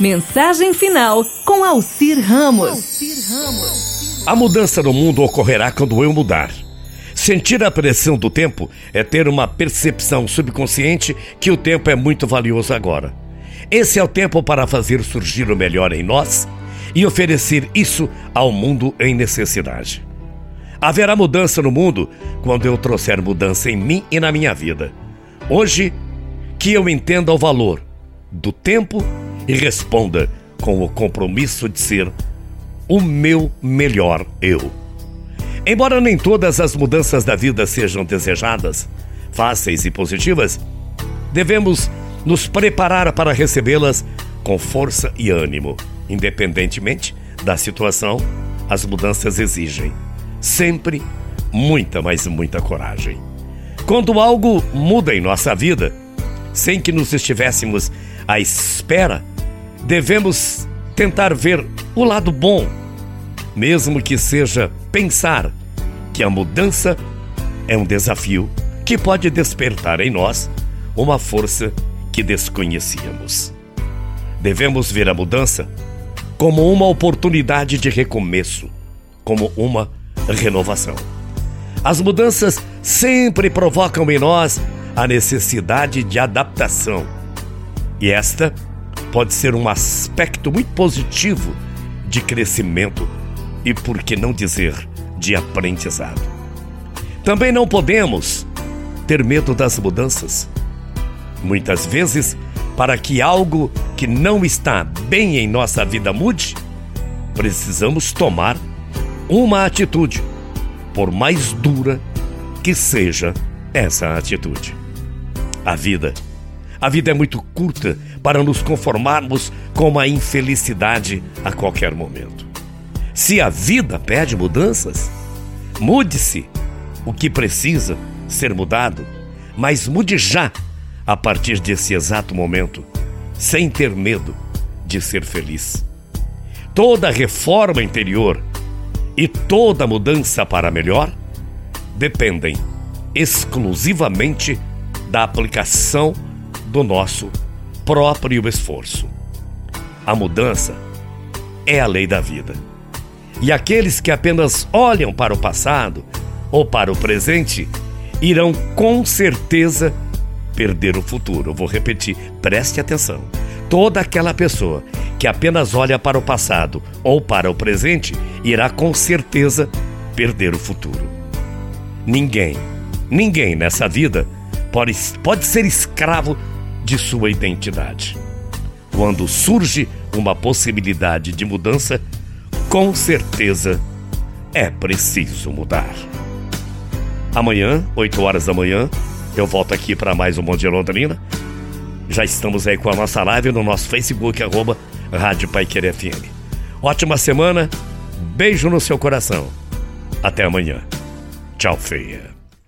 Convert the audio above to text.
Mensagem final com Alcir Ramos. A mudança no mundo ocorrerá quando eu mudar. Sentir a pressão do tempo é ter uma percepção subconsciente que o tempo é muito valioso agora. Esse é o tempo para fazer surgir o melhor em nós e oferecer isso ao mundo em necessidade. Haverá mudança no mundo quando eu trouxer mudança em mim e na minha vida. Hoje, que eu entenda o valor do tempo e responda com o compromisso de ser o meu melhor eu. Embora nem todas as mudanças da vida sejam desejadas, fáceis e positivas, devemos nos preparar para recebê-las com força e ânimo. Independentemente da situação, as mudanças exigem sempre muita, mas muita coragem. Quando algo muda em nossa vida, sem que nos estivéssemos à espera, devemos tentar ver o lado bom, mesmo que seja pensar que a mudança é um desafio que pode despertar em nós uma força que desconhecíamos. Devemos ver a mudança como uma oportunidade de recomeço, como uma renovação. As mudanças sempre provocam em nós a necessidade de adaptação. E esta pode ser um aspecto muito positivo de crescimento e, por que não dizer, de aprendizado. Também não podemos ter medo das mudanças. Muitas vezes para que algo que não está bem em nossa vida mude, precisamos tomar uma atitude, por mais dura que seja essa atitude. A vida, a vida é muito curta para nos conformarmos com a infelicidade a qualquer momento. Se a vida pede mudanças, mude-se o que precisa ser mudado, mas mude já a partir desse exato momento, sem ter medo de ser feliz. Toda reforma interior e toda mudança para melhor dependem exclusivamente da aplicação do nosso próprio esforço. A mudança é a lei da vida. E aqueles que apenas olham para o passado ou para o presente irão com certeza perder o futuro. Eu vou repetir, preste atenção. Toda aquela pessoa que apenas olha para o passado ou para o presente irá com certeza perder o futuro. Ninguém, ninguém nessa vida pode, pode ser escravo de sua identidade. Quando surge uma possibilidade de mudança, com certeza é preciso mudar. Amanhã, 8 horas da manhã, eu volto aqui para mais um Monte de Londrina. Já estamos aí com a nossa live no nosso Facebook, arroba Rádio Paiquer FM. Ótima semana, beijo no seu coração. Até amanhã. Tchau, feia.